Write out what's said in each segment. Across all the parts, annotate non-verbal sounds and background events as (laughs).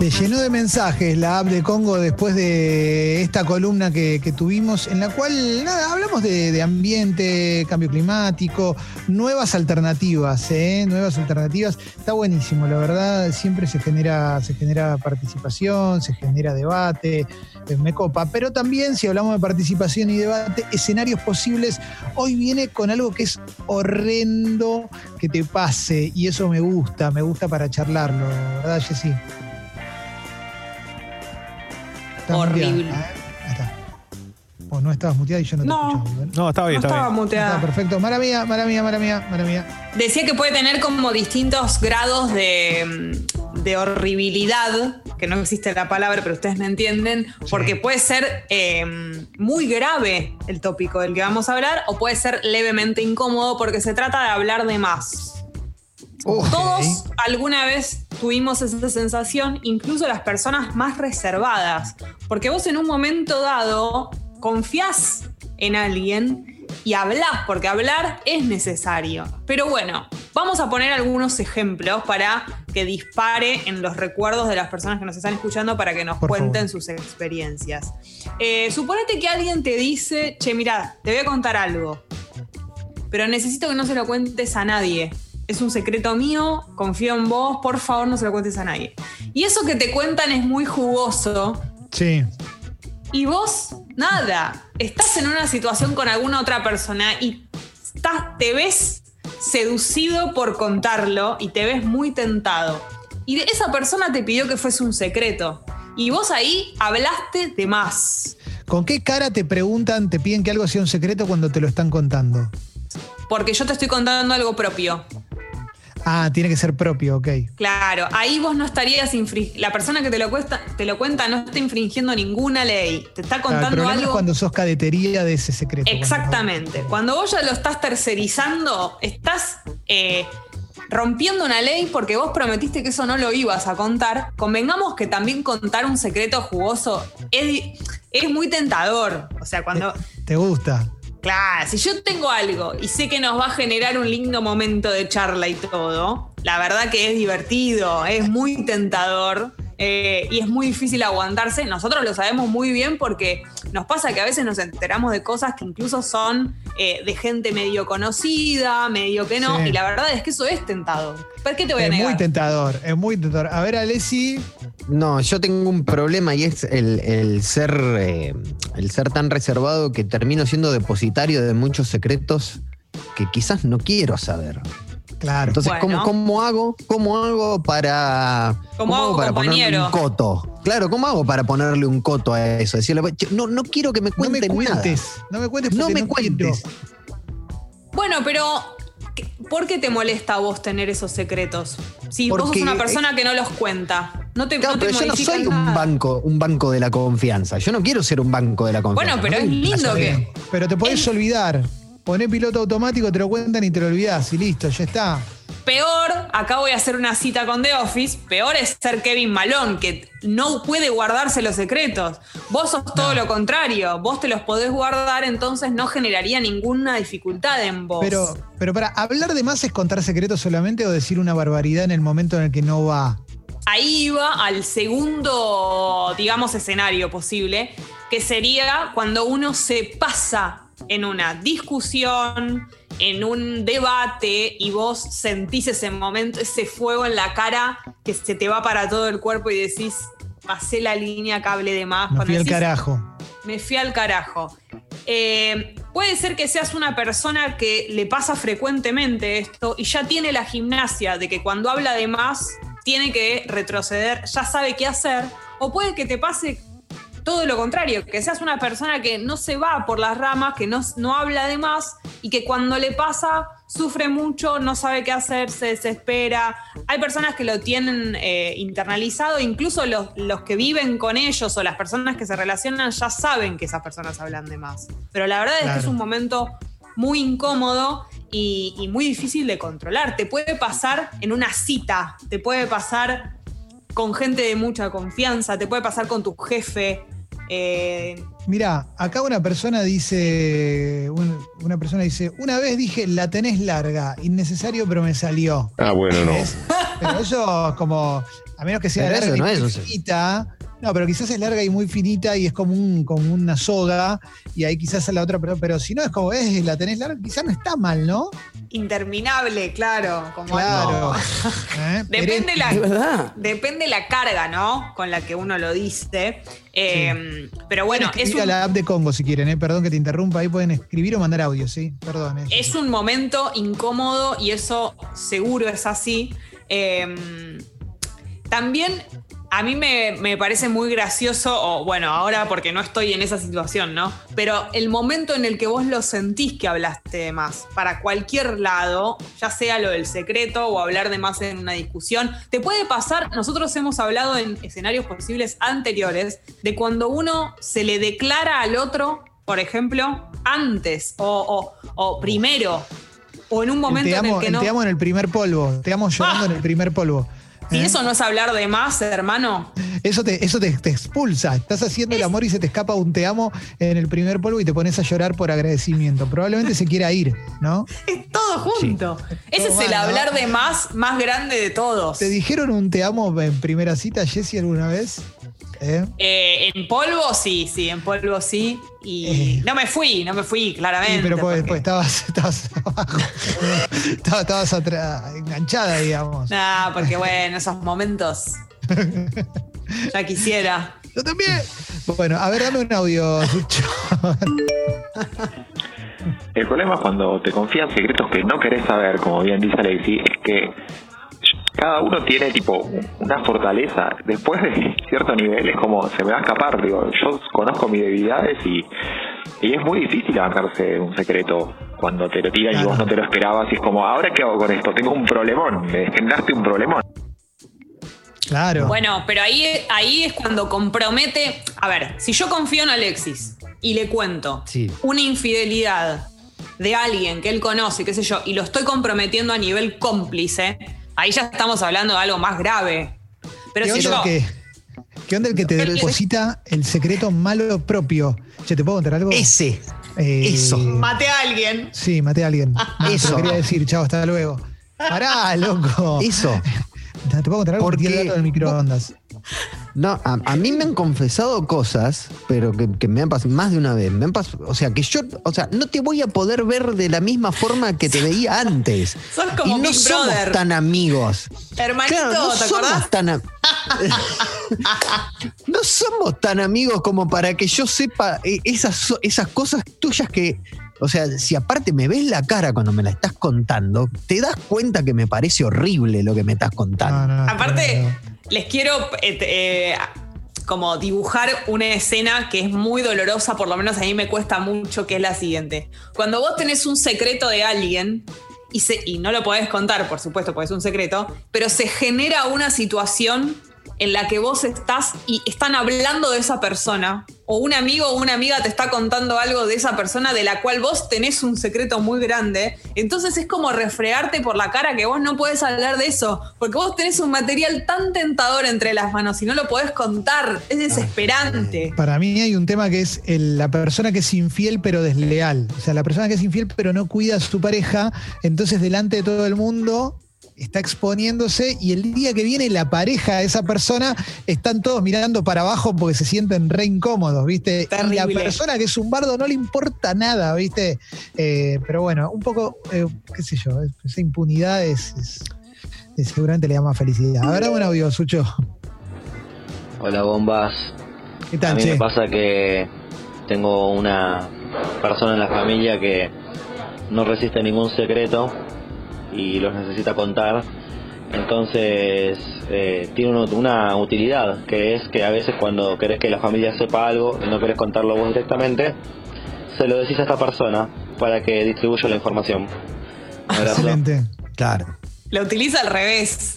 Se llenó de mensajes la app de Congo después de esta columna que, tuvimos, en la cual nada, hablamos de, de ambiente, cambio climático, nuevas alternativas, ¿eh? nuevas alternativas. Está buenísimo, la verdad, siempre se genera, se genera participación, se genera debate, eh, me copa. Pero también, si hablamos de participación y debate, escenarios posibles, hoy viene con algo que es horrendo que te pase, y eso me gusta, me gusta para charlarlo, ¿verdad, Jessy? Horrible. ¿eh? Ahí está. Vos no estabas muteada y yo no te No. escuchaba. Iván. No, estaba No bien, estaba estaba bien. Está muteada. perfecto. Mara mía, mara mía, mara mía, mara mía. Decía que puede tener como distintos grados de, de horribilidad, que no existe la palabra, pero ustedes me entienden, porque puede ser eh, muy grave el tópico del que vamos a hablar, o puede ser levemente incómodo porque se trata de hablar de más. Todos alguna vez tuvimos esa sensación, incluso las personas más reservadas, porque vos en un momento dado confías en alguien y hablás, porque hablar es necesario. Pero bueno, vamos a poner algunos ejemplos para que dispare en los recuerdos de las personas que nos están escuchando para que nos Por cuenten favor. sus experiencias. Eh, suponete que alguien te dice, che, mirá, te voy a contar algo pero necesito que no se lo cuentes a nadie. Es un secreto mío, confío en vos, por favor no se lo cuentes a nadie. Y eso que te cuentan es muy jugoso Sí. y vos, nada, estás en una situación con alguna otra persona y estás, te ves seducido por contarlo y te ves muy tentado. Y esa persona te pidió que fuese un secreto. Y vos ahí hablaste de más. ¿Con qué cara te preguntan, te piden que algo sea un secreto cuando te lo están contando? Porque yo te estoy contando algo propio. Ah, tiene que ser propio, ok. Claro, ahí vos no estarías infri- la persona que te lo, cuesta, te lo cuenta no está infringiendo ninguna ley, te está Claro, el contando es algo. cuando sos cadetería de ese secreto. Exactamente. Cuando vos ya lo estás tercerizando, estás eh, rompiendo una ley porque vos prometiste que eso no lo ibas a contar. Convengamos que también contar un secreto jugoso es, es muy tentador. O sea, cuando. ¿Te gusta? Claro, si yo tengo algo y sé que nos va a generar un lindo momento de charla y todo, la verdad que es divertido, es muy tentador eh, y es muy difícil aguantarse. Nosotros lo sabemos muy bien porque nos pasa que a veces nos enteramos de cosas que incluso son eh, de gente medio conocida, medio que no, Sí. y la verdad es que eso es tentador. ¿Por qué te voy a Es negar? muy tentador, es muy tentador. A ver, Alessi, No, yo tengo un problema y es el, el ser, eh, el ser tan reservado que termino siendo depositario de muchos secretos que quizás no quiero saber. claro. Entonces, Bueno. ¿cómo, cómo hago? ¿Cómo hago para, ¿Cómo hago, para ponerle un coto? Claro, ¿cómo hago para ponerle un coto a eso? Decirle, "Che, no, no quiero que me no me cuenten nada. cuentes, no me cuentes No me cuentes. Bueno, pero ¿qué- ¿por qué te molesta a vos tener esos secretos? Si vos sos una persona que no los cuenta, no te, Claro, no te pero yo no soy un banco, un banco de la confianza. Yo no quiero ser un banco de la confianza. Bueno, pero No es lindo que. Pero te podés olvidar. Poné piloto automático, te lo cuentan y te lo olvidás y listo, ya está. Peor, acá voy a hacer una cita con The Office, peor es ser Kevin Malone, que no puede guardarse los secretos. Vos sos todo lo contrario, vos te los podés guardar, entonces no generaría ninguna dificultad en vos. Pero, pero para hablar de más es contar secretos solamente o decir una barbaridad en el momento en el que no va. Ahí va al segundo, digamos, escenario posible, que sería cuando uno se pasa en una discusión, en un debate y vos sentís ese momento, ese fuego en la cara que se te va para todo el cuerpo y decís, pasé la línea cable de más. Me Cuando fui al carajo. me fui al carajo. Eh, puede ser que seas una persona que le pasa frecuentemente esto y ya tiene la gimnasia de que cuando habla de más tiene que retroceder, ya sabe qué hacer. O puede que te pase todo lo contrario, que seas una persona que no se va por las ramas, que no, no habla de más y que cuando le pasa sufre mucho, no sabe qué hacer, se desespera. Hay personas que lo tienen eh, internalizado, incluso los, los que viven con ellos o las personas que se relacionan ya saben que esas personas hablan de más. Pero la verdad es que es un momento muy incómodo y, y muy difícil de controlar. Te puede pasar en una cita, te puede pasar con gente de mucha confianza, te puede pasar con tu jefe. eh, Mira, acá una persona dice, un- una persona dice, una vez dije, la tenés larga, innecesario, pero me salió. Ah, bueno, no. Pero eso es como, a menos que sea Pero larga no es. No, pero quizás es larga y muy finita y es como, un, como una soga y ahí quizás a la otra, pero, pero si no es como es, la tenés larga, quizás no está mal, ¿no? Interminable, claro. Como Claro. (laughs) ¿Eh? (laughs) Depende la, verdad. depende la carga, ¿no? Con la que uno lo dice. Eh, Pero bueno, es escribir a un, la app de Congo si quieren, ¿eh? perdón que te interrumpa, ahí pueden escribir o mandar audio, ¿sí? Perdón. ¿eh? es un momento incómodo y eso seguro es así. Eh, también a mí me, me parece muy gracioso, o bueno, ahora porque no estoy en esa situación, ¿no? Pero el momento en el que vos lo sentís que hablaste de más, para cualquier lado, ya sea lo del secreto o hablar de más en una discusión, te puede pasar, nosotros hemos hablado en escenarios posibles anteriores, de cuando uno se le declara al otro, por ejemplo, antes o, o- o primero, o en un El momento en el que no... te amo en el primer polvo, te amo llorando Ah. (laughs) en el primer polvo. Si ¿eh? eso no es hablar de más, hermano, Eso te, eso te, te expulsa. Estás haciendo el amor y se te escapa un te amo en el primer polvo y te pones a llorar por agradecimiento. Probablemente se quiera ir, ¿no? es todo junto. Ese Todo es el hablar de más más grande de todos. ¿Te dijeron un te amo en primera cita, Jessy, alguna vez? ¿Eh? Eh, en polvo sí, sí, en polvo sí. Y Eh. no me fui, no me fui, claramente. Sí, pero pues, porque- pues estabas, (laughs) estabas abajo. estabas, estabas atrás, enganchada, digamos. Nah, porque bueno, esos momentos. (laughs) ya quisiera. Yo también. Bueno, a ver, dame un audio, Sucho. El problema es cuando te confían secretos que no querés saber, como bien dice Alexi, es que cada uno tiene tipo una fortaleza. Después de cierto nivel es como se me va a escapar. Digo, yo conozco mis debilidades y, y es muy difícil arrancarse un secreto cuando te lo tiran y vos no te lo esperabas. Y es como, ¿ahora qué hago con esto? Tengo un problemón. Me generaste un problemón. Claro. Bueno, pero ahí, ahí es cuando compromete. A ver, si yo confío en Alexis y le cuento Sí. una infidelidad de alguien que él conoce, qué sé yo, y lo estoy comprometiendo a nivel cómplice, ahí ya estamos hablando de algo más grave. Pero ¿Qué si onda, yo. el que, ¿Qué onda el que te deposita el secreto malo propio? Che, ¿te puedo contar algo? Ese. Eh, eso. Maté a alguien. Sí, maté a alguien. No, te Eso. lo quería decir, chao, hasta luego. Pará, (laughs) loco. Eso. (laughs) ¿Te puedo contar algo? Porque- el dato del microondas. No, a, a mí me han confesado cosas, pero que, que me han pasado más de una vez. Me han pasado, o sea, que yo, o sea, no te voy a poder ver de la misma forma que te veía antes. (laughs) Sos como y no Big somos Brother. tan amigos. Hermanito, Claro, no ¿te acordás? somos tan a- (laughs) (laughs) no somos tan amigos como para que yo sepa eh, esas, esas cosas tuyas que, o sea, si aparte me ves la cara cuando me la estás contando, te das cuenta que me parece horrible lo que me estás contando. No, no, Aparte, no. Les quiero eh, eh, como dibujar una escena que es muy dolorosa, por lo menos a mí me cuesta mucho, que es la siguiente. Cuando vos tenés un secreto de alguien, y, y no lo podés contar, por supuesto, porque es un secreto, pero se genera una situación en la que vos estás y están hablando de esa persona, o un amigo o una amiga te está contando algo de esa persona de la cual vos tenés un secreto muy grande, entonces es como refregarte por la cara que vos no puedes hablar de eso, porque vos tenés un material tan tentador entre las manos y no lo podés contar, es desesperante. Para mí hay un tema que es el- la persona que es infiel pero desleal. O sea, la persona que es infiel pero no cuida a su pareja, entonces delante de todo el mundo está exponiéndose y el día que viene la pareja de esa persona están todos mirando para abajo porque se sienten re incómodos, ¿viste? Y la Terrible. persona que es un bardo no le importa nada, ¿viste? Eh, pero bueno, un poco, eh, qué sé yo, esa impunidad es, es- es- seguramente le da más felicidad. A ver, un audio, Sucho. Hola bombas. ¿Qué A tal, mí che? me pasa que tengo una persona en la familia que no resiste ningún secreto y los necesita contar. Entonces eh, tiene uno- una utilidad que es que a veces cuando querés que la familia sepa algo y no querés contarlo vos directamente, se lo decís a esta persona para que distribuya la información. Excelente. Claro. Lo utiliza al revés.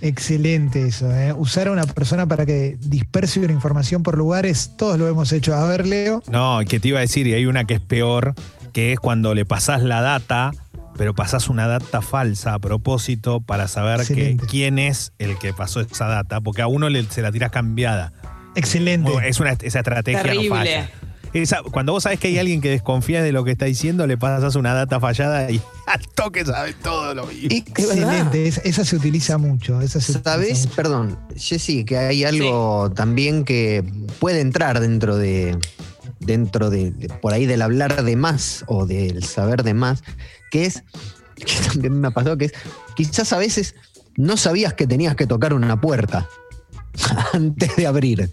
Excelente eso, ¿eh? Usar a una persona para que disperse una información por lugares, todos lo hemos hecho. A ver, Leo. No, que te iba a decir, y hay una que es peor, que es cuando le pasás la data, pero pasás una data falsa a propósito para saber que, quién es el que pasó esa data, porque a uno le, se la tiras cambiada. Excelente. Es una, esa estrategia no Terrible. falla. esa, cuando vos sabés que hay alguien que desconfía de lo que está diciendo, le pasas una data fallada y (laughs) al toque sabes todo lo mismo. Excelente, esa, esa se utiliza mucho. Esa se utiliza ¿Sabes? mucho. Perdón, Jessy, que hay algo también que puede entrar dentro de. Dentro de, de- por ahí del hablar de más o del saber de más, que es. (laughs) que también me ha pasado, que es. Quizás a veces no sabías que tenías que tocar una puerta (laughs) antes de abrir.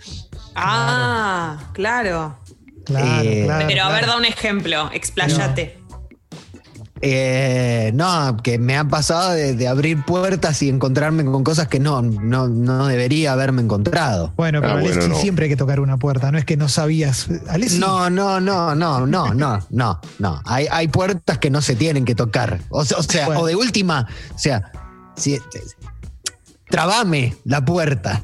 Ah, claro. Claro, Eh, claro, Pero a ver, claro. da un ejemplo, expláyate. Eh, no, que me ha pasado de, de abrir puertas y encontrarme con cosas que no, no, no debería haberme encontrado. Bueno, pero Ah, Alessi bueno, no. siempre hay que tocar una puerta, no es que no sabías. No, no, no, no, no, no, no, no. Hay, hay puertas que no se tienen que tocar. O sea, o, sea, Bueno. o de última, o sea, si, trabame la puerta.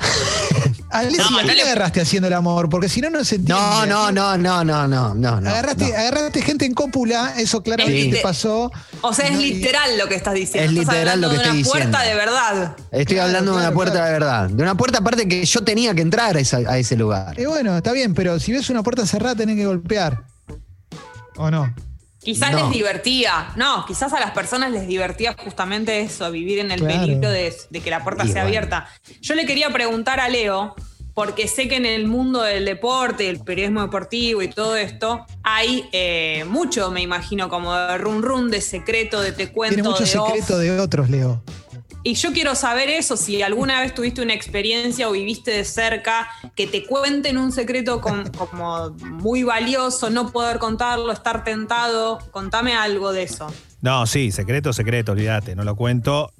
Alessi, No, ¿a le- agarraste haciendo el amor? Porque si no, no se entiende. No, no, no, no, no, no, no. Agarraste, no. agarraste gente en cópula, eso claramente Sí. te pasó. O sea, es No, literal lo que estás diciendo. Es Estás literal lo hablando que de estoy una puerta diciendo. de verdad. Estoy Claro, hablando de una puerta claro. de verdad. De una puerta aparte que yo tenía que entrar a, esa- a ese lugar. Y bueno, está bien, pero si ves una puerta cerrada, tenés que golpear. ¿O no? Quizás No. les divertía. No, quizás a las personas les divertía justamente eso, vivir en el Claro. peligro de, de que la puerta Y sea bueno. abierta. Yo le quería preguntar a Leo, porque sé que en el mundo del deporte, el periodismo deportivo y todo esto, hay eh, mucho, me imagino, como de run run, de secreto, de te cuento, Tiene mucho de off. secreto de otros, Leo. Y yo quiero saber eso, si alguna vez tuviste una experiencia o viviste de cerca, que te cuenten un secreto con- como muy valioso, no poder contarlo, estar tentado. Contame algo de eso. No, sí, secreto, secreto, olvídate, no lo cuento.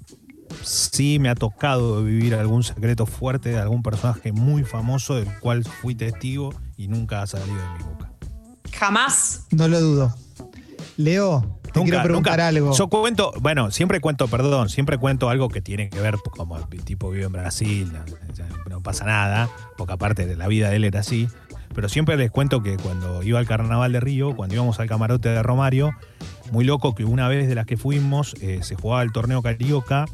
Sí me ha tocado vivir algún secreto fuerte de algún personaje muy famoso del cual fui testigo y nunca ha salido de mi boca. Jamás. No lo dudo. Leo, te quiero preguntar nunca. algo. Yo cuento, bueno, siempre cuento, perdón, siempre cuento algo que tiene que ver, como el tipo vive en Brasil, no, no pasa nada, porque aparte de la vida de él era así. Pero siempre les cuento que cuando iba al carnaval de Río, cuando íbamos al camarote de Romario, muy loco que una vez de las que fuimos eh, se jugaba el torneo carioca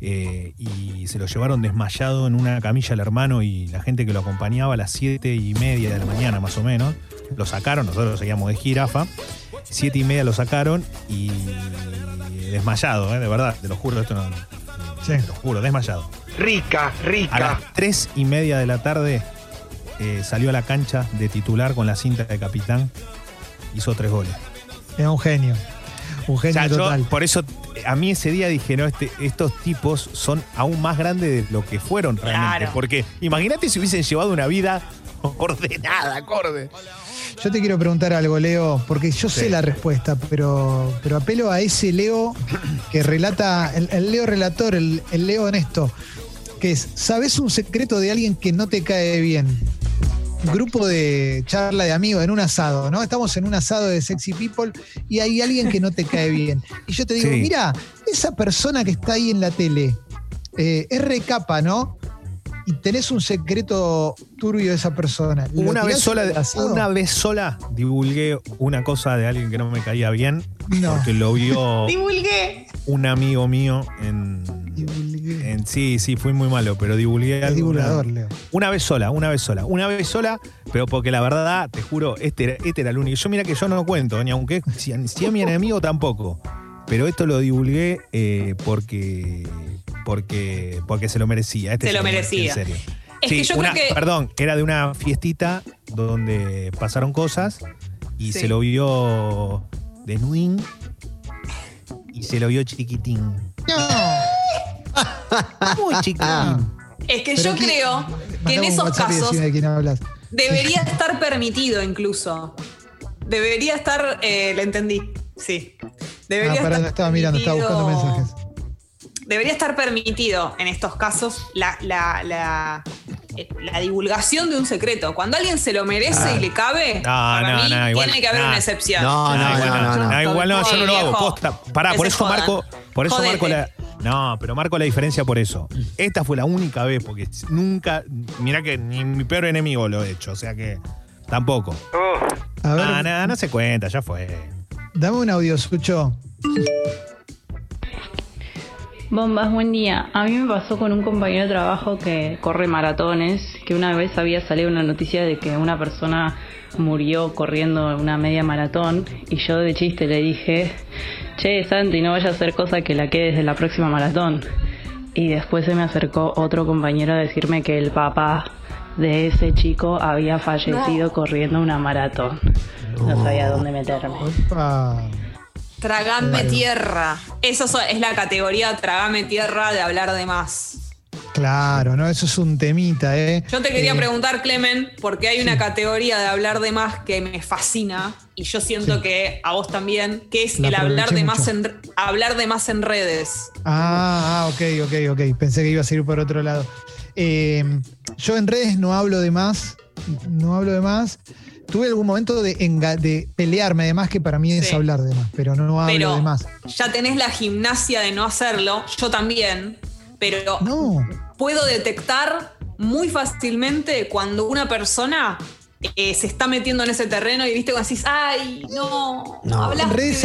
eh, y se lo llevaron desmayado en una camilla al hermano y la gente que lo acompañaba a las siete y media de la mañana más o menos. Lo sacaron, nosotros seguíamos de jirafa. Siete y media lo sacaron y desmayado, eh, de verdad, te lo juro, esto no, Sí. te lo juro, desmayado. Rica, A rica. las tres y media de la tarde eh, salió a la cancha de titular con la cinta de capitán, hizo tres goles. Era un genio. Un O genio yo, total. por eso a mí ese día dije, no, este, estos tipos son aún más grandes de lo que fueron realmente. Claro. Porque imagínate si hubiesen llevado una vida (laughs) ordenada, acorde. Yo te quiero preguntar algo, Leo, porque yo sé la respuesta, pero, pero apelo a ese Leo que relata, el, el Leo relator, el, el Leo honesto, que es, ¿sabes un secreto de alguien que no te cae bien? Grupo de charla de amigos en un asado, ¿no? Estamos en un asado de sexy people y hay alguien que no te cae bien. Y yo te digo, Sí. mira, esa persona que está ahí en la tele eh, es recapa, ¿no? Y tenés un secreto turbio de esa persona. ¿Lo Una vez, sola, una vez sola divulgué una cosa de alguien que no me caía bien, No. porque lo vio (laughs) Divulgué. un amigo mío en. En- Sí, sí, fui muy malo, pero divulgué algo. divulgador, Leo. Una vez sola, una vez sola. Una vez sola, pero porque la verdad, te juro, este era, este era el único. Yo mira que yo no lo cuento, ni aunque si, si es mi enemigo tampoco. Pero esto lo divulgué eh, porque, porque, porque se lo merecía. Este Se lo merecía. En serio. Es Sí, que yo una- creo que. Perdón, era de una fiestita donde pasaron cosas y Sí. se lo vio desnudín y se lo vio chiquitín. Muy chiquitín. Es que Pero yo ¿qué- creo que en esos casos decime de quién hablas. debería estar permitido incluso. Debería estar. eh, le entendí. Sí. Debería Ah, estar no estaba mirando, estaba buscando permitido- mensajes. Debería estar permitido en estos casos la, la, la, eh, la divulgación de un secreto. Cuando alguien se lo merece y le cabe, No, para no, mí no, igual, tiene que haber no. una excepción. No, no, no, no, no. igual no, yo no lo hago. Posta. Pará, por eso marco, por eso Jodete. marco la. No, pero marco la diferencia por eso. Esta fue la única vez, porque nunca. Mirá que ni mi peor enemigo lo he hecho, o sea que tampoco. A ver, Ah, nada, no se cuenta, ya fue. dame un audio, Sucho. Bombas, buen día. A mí me pasó con un compañero de trabajo que corre maratones, que una vez había salido una noticia de que una persona murió corriendo una media maratón y yo de chiste le dije, che Santi, no vaya a hacer cosa que la quede desde la próxima maratón. Y después se me acercó otro compañero a decirme que el papá de ese chico había fallecido corriendo una maratón. No sabía dónde meterme. Opa. Tragame tierra. Eso so- es la categoría tragame tierra de hablar de más. Claro, ¿no? Eso es un temita, ¿eh? Yo te quería Eh, preguntar, Clemen, porque hay una categoría de hablar de más que me fascina y yo siento Sí. que a vos también, que es La el hablar de, más en, hablar de más en redes. Ah, ah, ok, ok, ok. Pensé que ibas a ir por otro lado. Eh, yo en redes no hablo de más. No hablo de más. Tuve algún momento de, pelearme de más, que para mí es Sí. hablar de más, pero no hablo Pero de más. ya tenés la gimnasia de no hacerlo, yo también, pero No. puedo detectar muy fácilmente cuando una persona eh, se está metiendo en ese terreno y viste cuando decís, ay, no, No.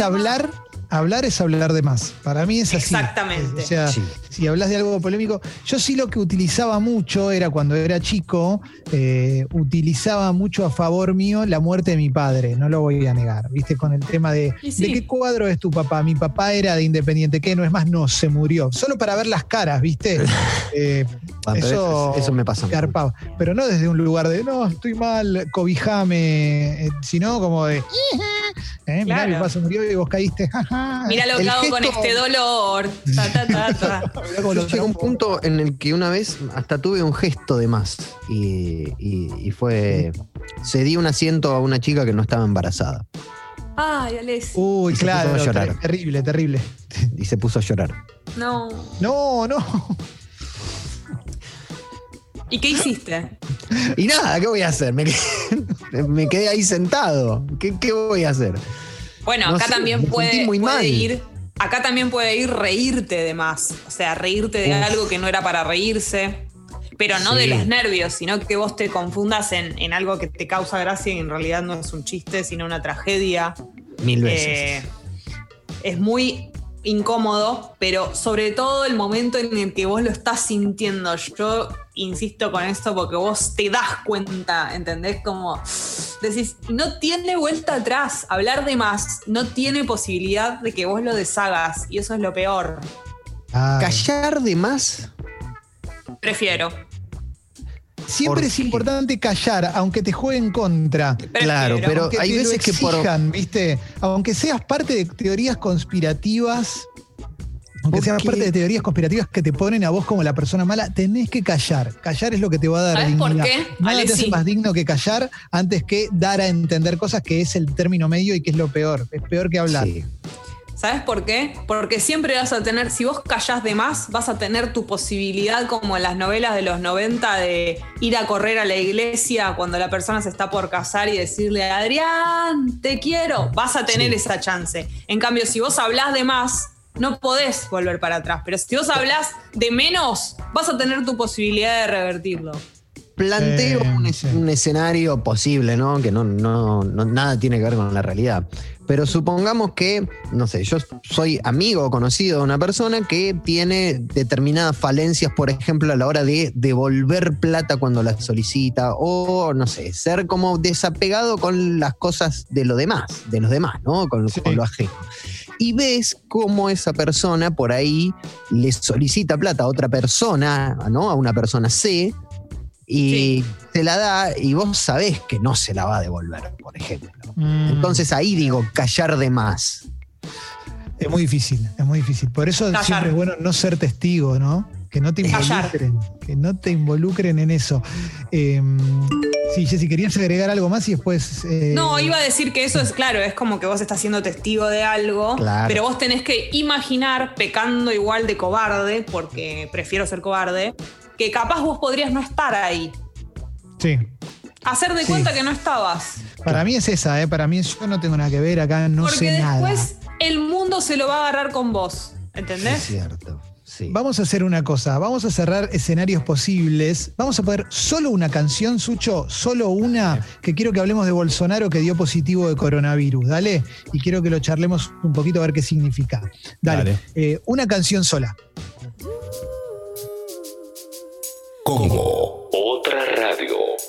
más". hablar, hablar es hablar de más. Para mí es así. Exactamente. O sea, Sí. si hablas de algo polémico, yo sí lo que utilizaba mucho era cuando era chico, eh, utilizaba mucho a favor mío la muerte de mi padre, no lo voy a negar, viste, con el tema de, sí. ¿de qué cuadro es tu papá? Mi papá era de Independiente, que no es más, no, se murió, solo para ver las caras, viste. (laughs) Eh, Ah, eso, eso- me pasa. Pero no desde un lugar de, no, estoy mal, cobijame, eh, sino como de, eh, mirá, Claro. mi papá se murió y vos caíste. (laughs) Mira lo que hago con este dolor. Ta, ta, ta, ta. (laughs) Mirá cómo Yo llegué a un punto en el que una vez hasta tuve un gesto de más y, y- y fue cedí un asiento a una chica que no estaba embarazada Ay, Alex. Uy, Y se claro, puso a llorar. ter- terrible, terrible. (laughs) y se puso a llorar. No. No, no. ¿Y qué hiciste? Y nada, ¿qué voy a hacer? Me quedé, me quedé ahí sentado. ¿Qué, qué voy a hacer? Bueno, No acá sé, también puede, muy puede ir. Acá también puede ir reírte de más. O sea, reírte de Uf. algo que no era para reírse. Pero no de los nervios, sino que vos te confundas en, en algo que te causa gracia y en realidad no es un chiste, sino una tragedia. Mil veces. Eh, es muy incómodo, pero sobre todo el momento en el que vos lo estás sintiendo. Yo insisto con esto porque vos te das cuenta, ¿entendés? Como decís, no tiene vuelta atrás. Hablar de más no tiene posibilidad de que vos lo deshagas y eso es lo peor. Claro. Callar de más. Prefiero. Siempre ¿Por es qué? importante callar, aunque te juegue en contra. Claro, pero hay te lo veces que por. exijan, ¿viste? Aunque seas parte de teorías conspirativas, aunque ¿Por seas qué? parte de teorías conspirativas que te ponen a vos como la persona mala, tenés que callar. Callar es lo que te va a dar ¿Sabes por dignidad. qué, Nada te hace más digno que callar antes que dar a entender cosas que es el término medio y que es lo peor. Es peor que hablar. Sí. ¿Sabes por qué? Porque siempre vas a tener, si vos callás de más, vas a tener tu posibilidad, como en las novelas de los 90, de ir a correr a la iglesia cuando la persona se está por casar y decirle, Adrián, te quiero. Vas a tener Sí. esa chance. En cambio, si vos hablás de más, no podés volver para atrás. Pero si vos hablás de menos, vas a tener tu posibilidad de revertirlo. Planteo Sí, un, es- sí. un escenario posible, ¿no? Que no, no, no- nada tiene que ver con la realidad. Pero supongamos que, no sé, yo soy amigo o conocido de una persona que tiene determinadas falencias, por ejemplo, a la hora de devolver plata cuando la solicita, o no sé, ser como desapegado con las cosas de lo demás, de los demás, ¿no? Con, Sí. con lo ajeno. Y ves cómo esa persona por ahí le solicita plata a otra persona, ¿no? A una persona C, y Sí. se la da y vos sabés que no se la va a devolver, por ejemplo. Mm. Entonces ahí digo, callar de más. Es muy difícil, es muy difícil. Por eso Callar. siempre es bueno no ser testigo, ¿no? Que no te Callar. involucren, que no te involucren en eso. Eh, sí, Jessy, querías agregar algo más y después. eh, No, iba a decir que eso es claro, es como que vos estás siendo testigo de algo, Claro. pero vos tenés que imaginar, pecando igual de cobarde, porque prefiero ser cobarde, que capaz vos podrías no estar ahí. Sí. Hacer de Sí. cuenta que no estabas. Para mí es esa, ¿eh? Para mí es, yo no tengo nada que ver acá, no porque sé nada. después el mundo se lo va a agarrar con vos. Es ¿Entendés? cierto. Sí. Vamos a hacer una cosa, vamos a cerrar escenarios posibles. Vamos a poner solo una canción, Sucho, solo una, que quiero que hablemos de Bolsonaro que dio positivo de coronavirus, dale. Y quiero que lo charlemos un poquito a ver qué significa. Dale, Dale. Eh, una canción sola como otra radio.